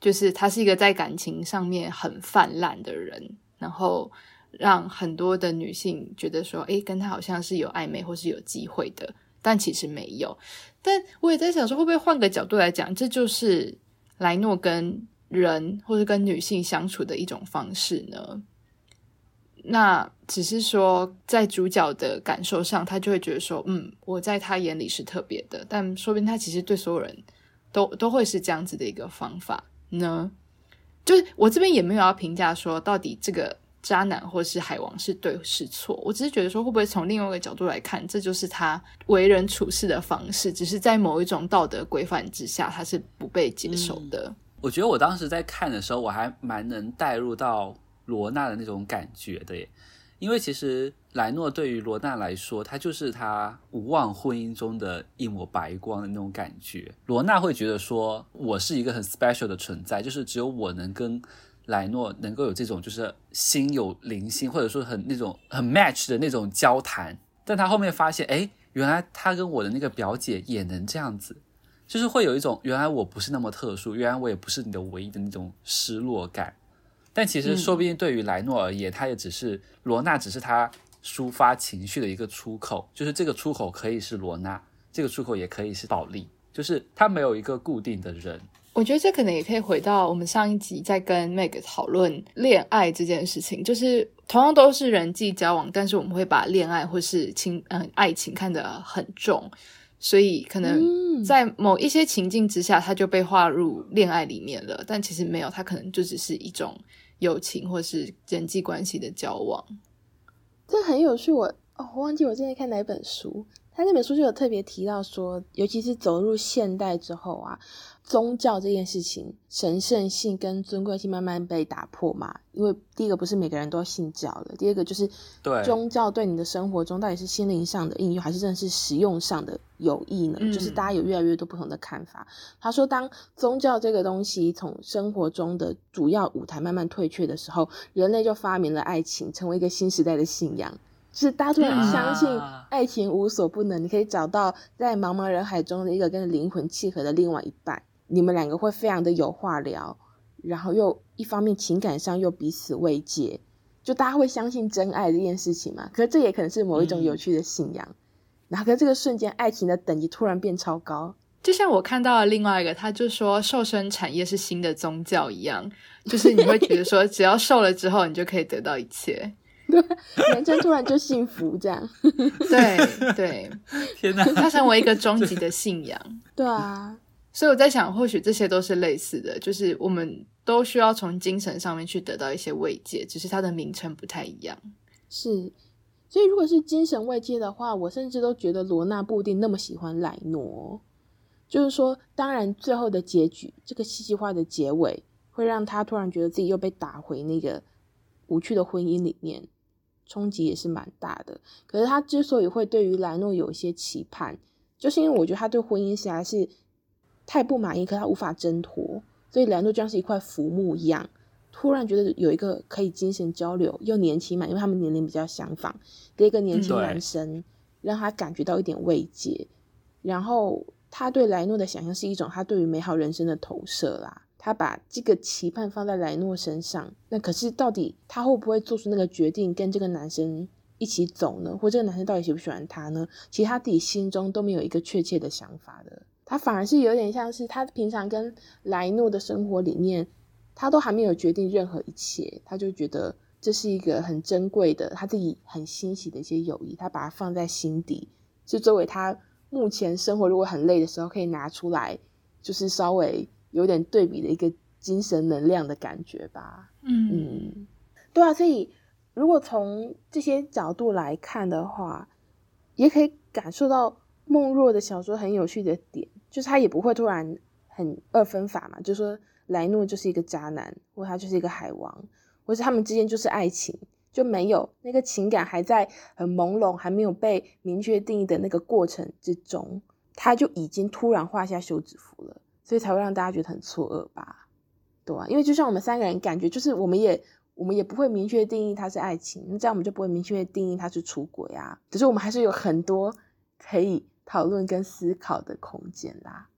Speaker 3: 就是他是一个在感情上面很泛滥的人，然后让很多的女性觉得说，诶，跟他好像是有暧昧或是有机会的。但其实没有，但我也在想说，会不会换个角度来讲，这就是莱诺跟人或者跟女性相处的一种方式呢？那只是说，在主角的感受上，他就会觉得说，嗯，我在他眼里是特别的，但说不定他其实对所有人都都会是这样子的一个方法呢。就是我这边也没有要评价说，到底这个渣男或是海王是对是错。我只是觉得说，会不会从另外一个角度来看，这就是他为人处事的方式，只是在某一种道德规范之下，他是不被接受的。
Speaker 1: 嗯。我觉得我当时在看的时候，我还蛮能带入到罗娜的那种感觉的耶。因为其实莱诺对于罗娜来说，他就是他无望婚姻中的一抹白光的那种感觉。罗娜会觉得说，我是一个很 special 的存在，就是只有我能跟莱诺能够有这种就是心有灵犀，或者说很那种很 match 的那种交谈。但他后面发现，哎，原来他跟我的那个表姐也能这样子，就是会有一种原来我不是那么特殊，原来我也不是你的唯一的那种失落感。但其实，说不定对于莱诺而言，他、嗯、也只是罗娜，只是他抒发情绪的一个出口。就是这个出口可以是罗娜，这个出口也可以是保利，就是他没有一个固定的人。
Speaker 3: 我觉得这可能也可以回到我们上一集在跟 Meg 讨论恋爱这件事情，就是同样都是人际交往，但是我们会把恋爱或是情嗯爱情看得很重，所以可能在某一些情境之下，他就被划入恋爱里面了。但其实没有，他可能就只是一种。友情或是人际关系的交往，
Speaker 2: 这很有趣。我哦，我忘记我正在看哪本书，他那本书就有特别提到说，尤其是走入现代之后啊。宗教这件事情，神圣性跟尊贵性慢慢被打破嘛。因为第一个不是每个人都信教的，第二个就是对宗教对你的生活中到底是心灵上的应用，还是真的是实用上的有益呢？嗯。就是大家有越来越多不同的看法。他说，当宗教这个东西从生活中的主要舞台慢慢退却的时候，人类就发明了爱情，成为一个新时代的信仰。就是大家突然相信爱情无所不能，啊，你可以找到在茫茫人海中的一个跟灵魂契合的另外一半。你们两个会非常的有话聊，然后又一方面情感上又彼此慰藉，就大家会相信真爱这件事情嘛？可是这也可能是某一种有趣的信仰。嗯、然后在这个瞬间，爱情的等级突然变超高。
Speaker 3: 就像我看到了另外一个，他就说瘦身产业是新的宗教一样，就是你会觉得说，只要瘦了之后，你就可以得到一切，
Speaker 2: 对，人生突然就幸福这样。
Speaker 3: 对对，
Speaker 1: 天哪，
Speaker 3: 它成为一个终极的信仰。
Speaker 2: 对啊。
Speaker 3: 所以我在想，或许这些都是类似的，就是我们都需要从精神上面去得到一些慰藉，只是它的名称不太一样。
Speaker 2: 是，所以如果是精神慰藉的话，我甚至都觉得罗娜不一定那么喜欢莱诺。就是说，当然最后的结局，这个戏剧化的结尾，会让他突然觉得自己又被打回那个无趣的婚姻里面，冲击也是蛮大的。可是他之所以会对于莱诺有一些期盼，就是因为我觉得他对婚姻实在是。太不满意，可他无法挣脱，所以莱诺就像是一块浮木一样，突然觉得有一个可以精神交流又年轻嘛，因为他们年龄比较相仿的一个年轻男生，让他感觉到一点慰藉。然后他对莱诺的想象是一种他对于美好人生的投射啦，他把这个期盼放在莱诺身上，那可是到底他会不会做出那个决定跟这个男生一起走呢？或这个男生到底喜不喜欢他呢？其实他自己心中都没有一个确切的想法的。他反而是有点像是他平常跟莱诺的生活里面，他都还没有决定任何一切，他就觉得这是一个很珍贵的，他自己很欣喜的一些友谊，他把它放在心底，是作为他目前生活如果很累的时候可以拿出来，就是稍微有点对比的一个精神能量的感觉吧。嗯嗯，对啊，所以如果从这些角度来看的话，也可以感受到梦若的小说很有趣的点。就是他也不会突然很二分法嘛，就说莱诺就是一个渣男，或他就是一个海王，或是他们之间就是爱情，就没有那个情感还在很朦胧，还没有被明确定义的那个过程之中，他就已经突然画下休止符了，所以才会让大家觉得很错愕吧？对啊，因为就像我们三个人感觉，就是我们也我们也不会明确定义他是爱情，那这样我们就不会明确定义他是出轨啊，只是我们还是有很多可以。讨论跟思考的空间啦，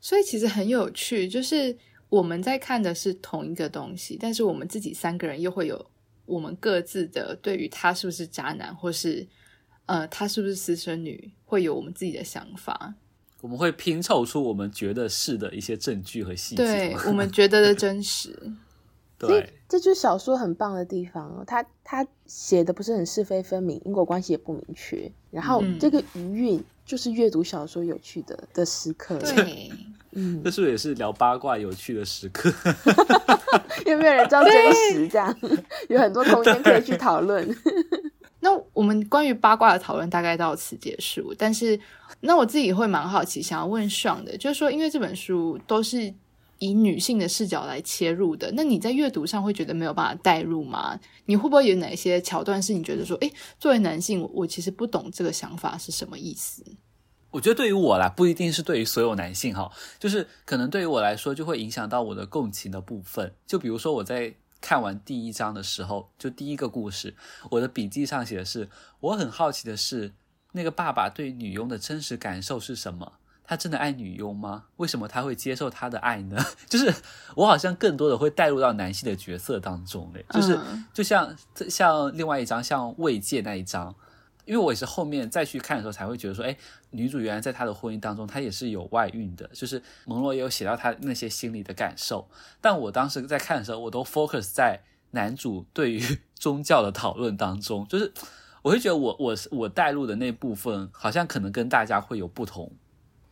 Speaker 3: 所以其实很有趣，就是我们在看的是同一个东西，但是我们自己三个人又会有我们各自的对于他是不是渣男，或是呃他是不是私生女，会有我们自己的想法。
Speaker 1: 我们会拼凑出我们觉得是的一些证据和细节，
Speaker 3: 对我们觉得的真实。
Speaker 2: 所以这就是小说很棒的地方哦，他他写的不是很是非分明，因果关系也不明确，然后这个余韵就是阅读小说有趣的的时刻。
Speaker 3: 对，
Speaker 2: 嗯，
Speaker 1: 这是不是也是聊八卦有趣的时刻？
Speaker 2: 有没有人知道真实？这样有很多空间可以去讨论。
Speaker 3: 那我们关于八卦的讨论大概到此结束。但是，那我自己会蛮好奇，想要问 Sean 的，就是说，因为这本书都是以女性的视角来切入的，那你在阅读上会觉得没有办法代入吗？你会不会有哪些桥段是你觉得说，诶，作为男性，我其实不懂这个想法是什么意思？
Speaker 1: 我觉得对于我啦，不一定是对于所有男性哈，就是可能对于我来说，就会影响到我的共情的部分。就比如说我在。看完第一章的时候，就第一个故事，我的笔记上写的是：我很好奇的是，那个爸爸对女佣的真实感受是什么？他真的爱女佣吗？为什么他会接受他的爱呢？就是我好像更多的会带入到男性的角色当中嘞，就是就像像另外一张，像慰藉那一张。因为我也是后面再去看的时候才会觉得说，哎，女主原来在她的婚姻当中，她也是有外遇的，就是蒙罗也有写到她那些心里的感受。但我当时在看的时候，我都 focus 在男主对于宗教的讨论当中，就是我会觉得我我我带入的那部分好像可能跟大家会有不同。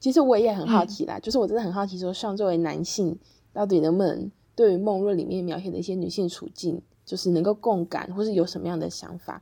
Speaker 2: 其实我也很好奇啦，嗯、就是我真的很好奇说，像作为男性，到底能不能对于梦若里面描写的一些女性处境，就是能够共感，或是有什么样的想法？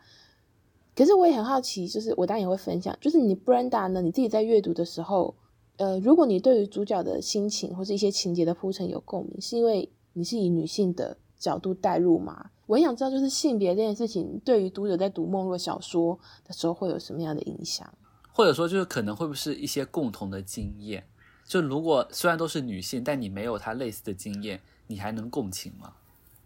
Speaker 2: 可是我也很好奇，就是我当然也会分享，就是你 Brenda 呢，你自己在阅读的时候，呃，如果你对于主角的心情或是一些情节的铺陈有共鸣，是因为你是以女性的角度带入吗？我很想知道，就是性别这件事情对于读者在读梦若小说的时候会有什么样的影响，
Speaker 1: 或者说就是可能会不会是一些共同的经验？就如果虽然都是女性，但你没有她类似的经验，你还能共情吗？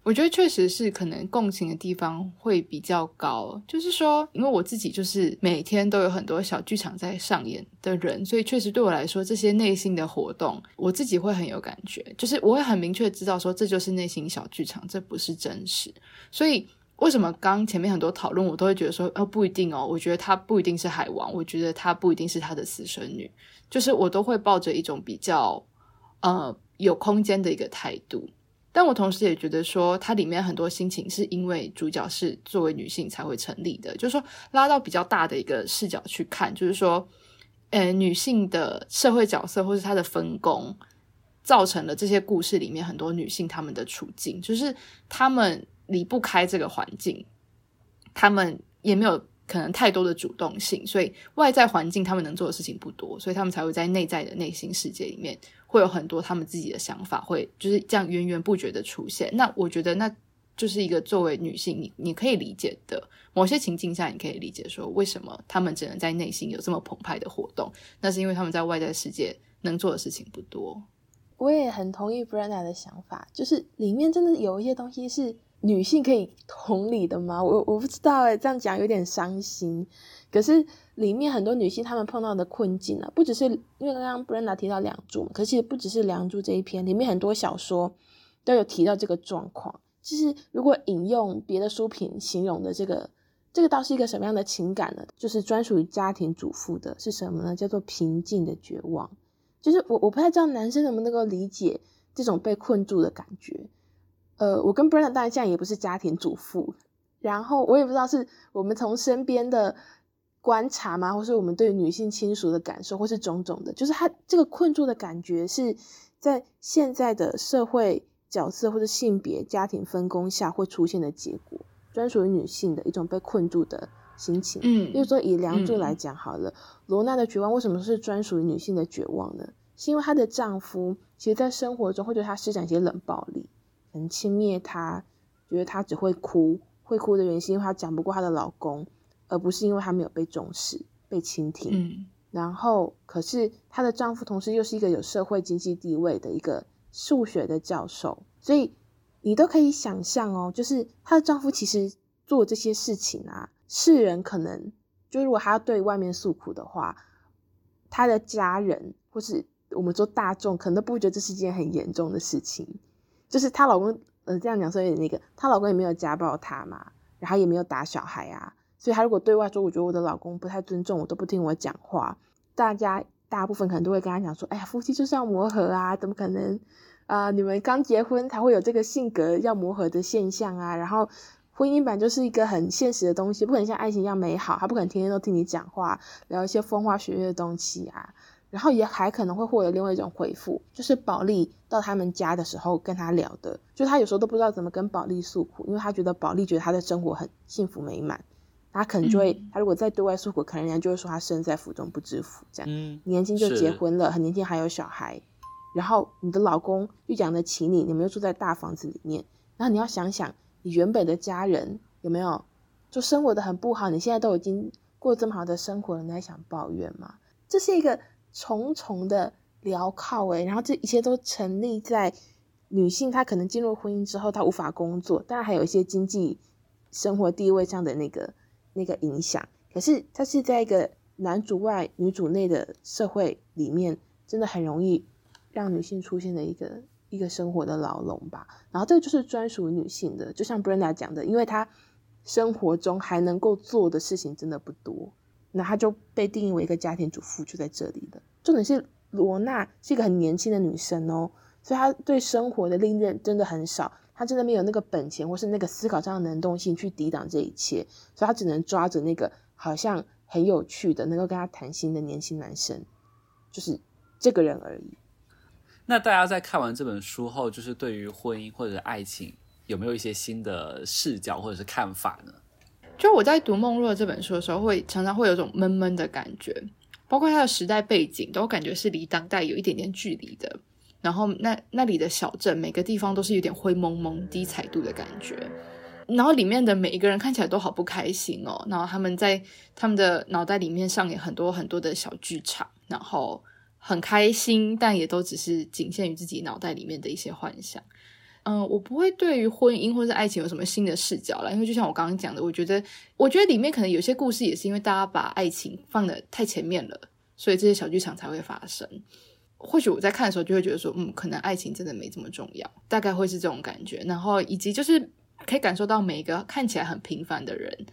Speaker 3: 我觉得确实是可能共情的地方会比较高，就是说，因为我自己就是每天都有很多小剧场在上演的人，所以确实对我来说，这些内心的活动，我自己会很有感觉，就是我会很明确知道说，这就是内心小剧场，这不是真实。所以为什么刚前面很多讨论，我都会觉得说，哦，不一定哦，我觉得他不一定是海王，我觉得他不一定是他的私生女，就是我都会抱着一种比较呃有空间的一个态度。但我同时也觉得说，它里面很多心情是因为主角是作为女性才会成立的，就是说拉到比较大的一个视角去看，就是说，呃，女性的社会角色或是她的分工，造成了这些故事里面很多女性她们的处境，就是她们离不开这个环境，他们也没有可能太多的主动性，所以外在环境他们能做的事情不多，所以他们才会在内在的内心世界里面。会有很多他们自己的想法，会就是这样源源不绝的出现。那我觉得，那就是一个作为女性，你你可以理解的某些情境下，你可以理解说，为什么他们只能在内心有这么澎湃的活动？那是因为他们在外在世界能做的事情不多。
Speaker 2: 我也很同意 Brenda 的想法，就是里面真的有一些东西是女性可以同理的吗？我我不知道诶，这样讲有点伤心。可是里面很多女性她们碰到的困境啊，不只是因为刚刚 Brenda 提到梁祝，可是不只是梁祝这一篇，里面很多小说都有提到这个状况。其实如果引用别的书评形容的这个，这个倒是一个什么样的情感呢？就是专属于家庭主妇的是什么呢？叫做平静的绝望。就是我我不太知道男生能不能够理解这种被困住的感觉。呃，我跟 Brenda 当然现在也不是家庭主妇，然后我也不知道是我们从身边的。观察吗？或是我们对女性亲属的感受，或是种种的，就是她这个困住的感觉，是在现在的社会角色或者性别家庭分工下会出现的结果，专属于女性的一种被困住的心情。嗯，比如说以梁祝来讲好了，罗娜、嗯、的绝望为什么是专属于女性的绝望呢？是因为她的丈夫其实在生活中会对她施展一些冷暴力，很轻蔑她，觉得她只会哭，会哭的原因是因为她讲不过她的老公。而不是因为她没有被重视、被倾听。嗯，然后可是她的丈夫同时又是一个有社会经济地位的一个数学的教授，所以你都可以想象哦，就是她的丈夫其实做这些事情啊，世人可能就如果她要对外面诉苦的话，她的家人或是我们说大众可能都不觉得这是一件很严重的事情。就是她老公，呃，这样讲说有点那个，她老公也没有家暴她嘛，然后也没有打小孩啊。所以，她如果对外说，我觉得我的老公不太尊重我，都不听我讲话，大家大部分可能都会跟她讲说，哎呀，夫妻就是要磨合啊，怎么可能啊、呃？你们刚结婚才会有这个性格要磨合的现象啊。然后，婚姻本就是一个很现实的东西，不可能像爱情一样美好，他不可能天天都听你讲话，聊一些风花雪月的东西啊。然后也还可能会获得另外一种回复，就是宝莉到他们家的时候跟他聊的，就他有时候都不知道怎么跟宝莉诉苦，因为他觉得宝莉觉得他的生活很幸福美满，他可能就会，嗯、他如果在对外诉苦，可能人家就会说他身在福中不知福，这样，嗯、年轻就结婚了，很年轻还有小孩，然后你的老公又养得起你，你们又住在大房子里面，然后你要想想你原本的家人有没有就生活的很不好，你现在都已经。过这么好的生活了，你还想抱怨吗？这是一个重重的镣铐诶，然后这一切都成立在女性她可能进入婚姻之后，她无法工作，当然还有一些经济生活地位上的那个那个影响。可是她是在一个男主外女主内的社会里面，真的很容易让女性出现的一个一个生活的牢笼吧。然后这个就是专属于女性的，就像 Brenda 讲的，因为她。生活中还能够做的事情真的不多，那她就被定义为一个家庭主妇，就在这里了。重点是罗娜是一个很年轻的女生哦，所以她对生活的历练真的很少，她真的没有那个本钱或是那个思考上的能动性去抵挡这一切，所以她只能抓着那个好像很有趣的、能够跟她谈心的年轻男生，就是这个人而已。
Speaker 1: 那大家在看完这本书后，就是对于婚姻或者爱情，有没有一些新的视角或者是看法呢？
Speaker 3: 就我在读梦若这本书的时候，会常常会有种闷闷的感觉，包括它的时代背景，都感觉是离当代有一点点距离的。然后那那里的小镇，每个地方都是有点灰蒙蒙、低彩度的感觉。然后里面的每一个人看起来都好不开心哦。然后他们在他们的脑袋里面上演很多很多的小剧场，然后很开心，但也都只是仅限于自己脑袋里面的一些幻想。嗯，我不会对于婚姻或者爱情有什么新的视角了，因为就像我刚刚讲的，我觉得，我觉得里面可能有些故事也是因为大家把爱情放得太前面了，所以这些小剧场才会发生。或许我在看的时候就会觉得说，嗯，可能爱情真的没这么重要，大概会是这种感觉。然后以及就是可以感受到每一个看起来很平凡的人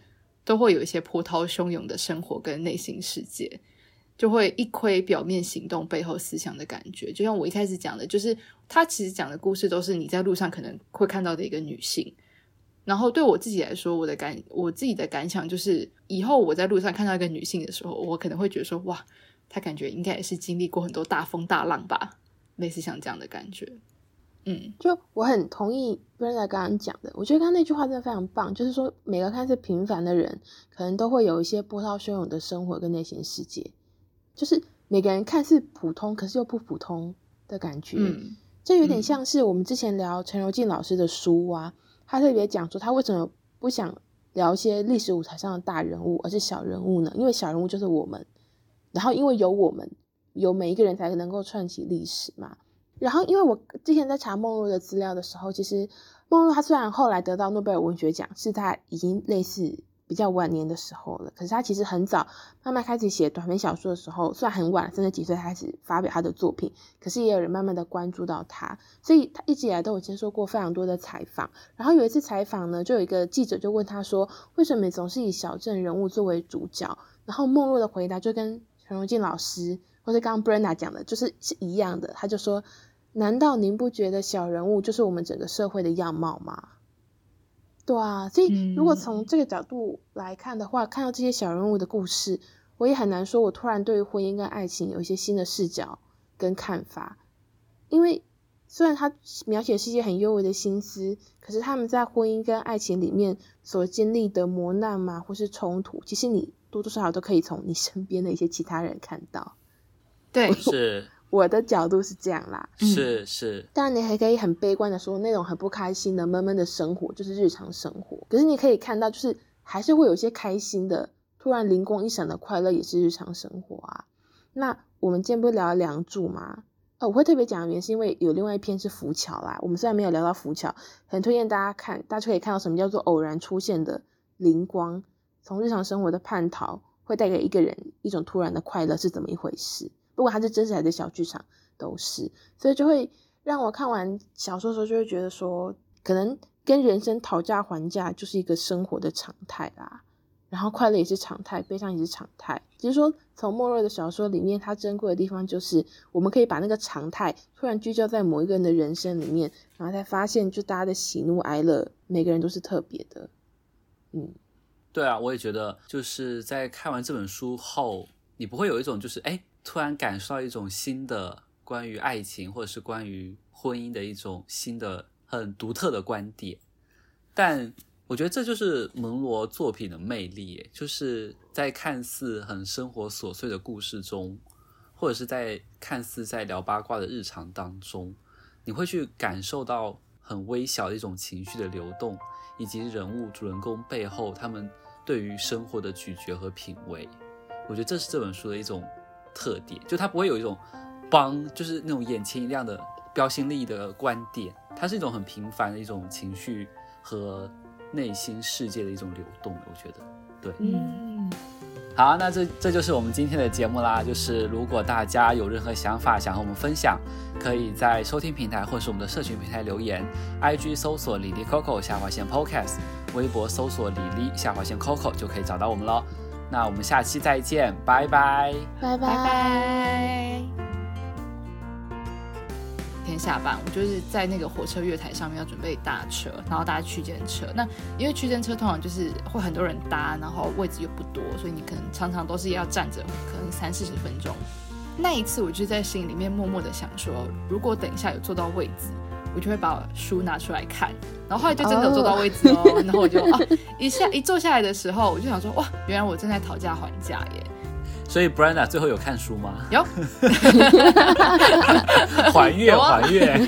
Speaker 3: 都会有一些波涛汹涌的生活跟内心世界。就会一窥表面行动背后思想的感觉，就像我一开始讲的，就是他其实讲的故事都是你在路上可能会看到的一个女性。然后对我自己来说，我的感我自己的感想就是，以后我在路上看到一个女性的时候，我可能会觉得说，哇，她感觉应该也是经历过很多大风大浪吧，类似像这样的感觉。嗯，
Speaker 2: 就我很同意 Brenda 刚刚讲的，我觉得刚刚那句话真的非常棒，就是说每个看似平凡的人，可能都会有一些波涛汹涌的生活跟内心世界。就是每个人看似普通，可是又不普通的感觉，嗯，这有点像是我们之前聊陈柔静老师的书啊，他特别讲说他为什么不想聊一些历史舞台上的大人物，而是小人物呢？因为小人物就是我们，然后因为有我们，有每一个人才能够串起历史嘛。然后因为我之前在查梦露的资料的时候，其实梦露她虽然后来得到诺贝尔文学奖，是她已经类似。比较晚年的时候了，可是他其实很早慢慢开始写短篇小说的时候，虽然很晚，三十几岁开始发表他的作品，可是也有人慢慢的关注到他，所以他一直以来都有接受过非常多的采访。然后有一次采访呢，就有一个记者就问他说：“为什么总是以小镇人物作为主角？”然后莫若的回答就跟陈荣进老师或者刚刚 Brenda 讲的，就是是一样的。他就说：“难道您不觉得小人物就是我们整个社会的样貌吗？”对啊，所以如果从这个角度来看的话，嗯，看到这些小人物的故事，我也很难说，我突然对婚姻跟爱情有一些新的视角跟看法。因为虽然他描写是一些很优美的心思，可是他们在婚姻跟爱情里面所经历的磨难嘛，或是冲突，其实你多多少少都可以从你身边的一些其他人看到。
Speaker 3: 对，
Speaker 1: 是。
Speaker 2: 我的角度是这样啦，
Speaker 1: 是是，
Speaker 2: 当然你还可以很悲观的说，那种很不开心的闷闷的生活就是日常生活。可是你可以看到，就是还是会有一些开心的，突然灵光一闪的快乐也是日常生活啊。那我们今天不是聊了梁祝吗？呃，我会特别讲的原因是因为有另外一篇是浮桥啦。我们虽然没有聊到浮桥，很推荐大家看，大家就可以看到什么叫做偶然出现的灵光，从日常生活的叛逃会带给一个人一种突然的快乐是怎么一回事。不管它是真实还是小剧场，都是，所以就会让我看完小说的时候，就会觉得说，可能跟人生讨价还价就是一个生活的常态啦。然后快乐也是常态，悲伤也是常态。只是说，从莫若的小说里面，它珍贵的地方就是，我们可以把那个常态突然聚焦在某一个人的人生里面，然后才发现，就大家的喜怒哀乐，每个人都是特别的。嗯，
Speaker 1: 对啊，我也觉得，就是在看完这本书后，你不会有一种就是，哎。突然感受到一种新的关于爱情或者是关于婚姻的一种新的很独特的观点。但我觉得这就是蒙罗作品的魅力，就是在看似很生活琐碎的故事中，或者是在看似在聊八卦的日常当中，你会去感受到很微小的一种情绪的流动，以及人物主人公背后他们对于生活的咀嚼和品味。我觉得这是这本书的一种特点，就它不会有一种帮，就是那种眼前一亮的标新立异的观点，它是一种很平凡的一种情绪和。内心世界的一种流动，我觉得，对，
Speaker 3: 嗯，
Speaker 1: 好，那这这就是我们今天的节目啦。就是如果大家有任何想法想和我们分享，可以在收听平台或是我们的社群平台留言，IG 搜索李丽 Coco 下划线 Podcast，微博搜索李丽下划线 Coco 就可以找到我们喽。那我们下期再见，拜拜，
Speaker 2: 拜拜。
Speaker 3: 拜拜。天下班，我就是在那个火车月台上面要准备搭车，然后搭区间车。那因为区间车通常就是会很多人搭，然后位置又不多，所以你可能常常都是要站着，可能三四十分钟。那一次我就在心里面默默的想说，如果等一下有坐到位置，我就会把书拿出来看。然后后来就真的有坐到位置哦，然后我就啊一下一坐下来的时候，我就想说哇，原来我正在讨价还价耶。
Speaker 1: 所以 Brenda 最后有看书吗？
Speaker 3: 有，
Speaker 1: 还月还愿。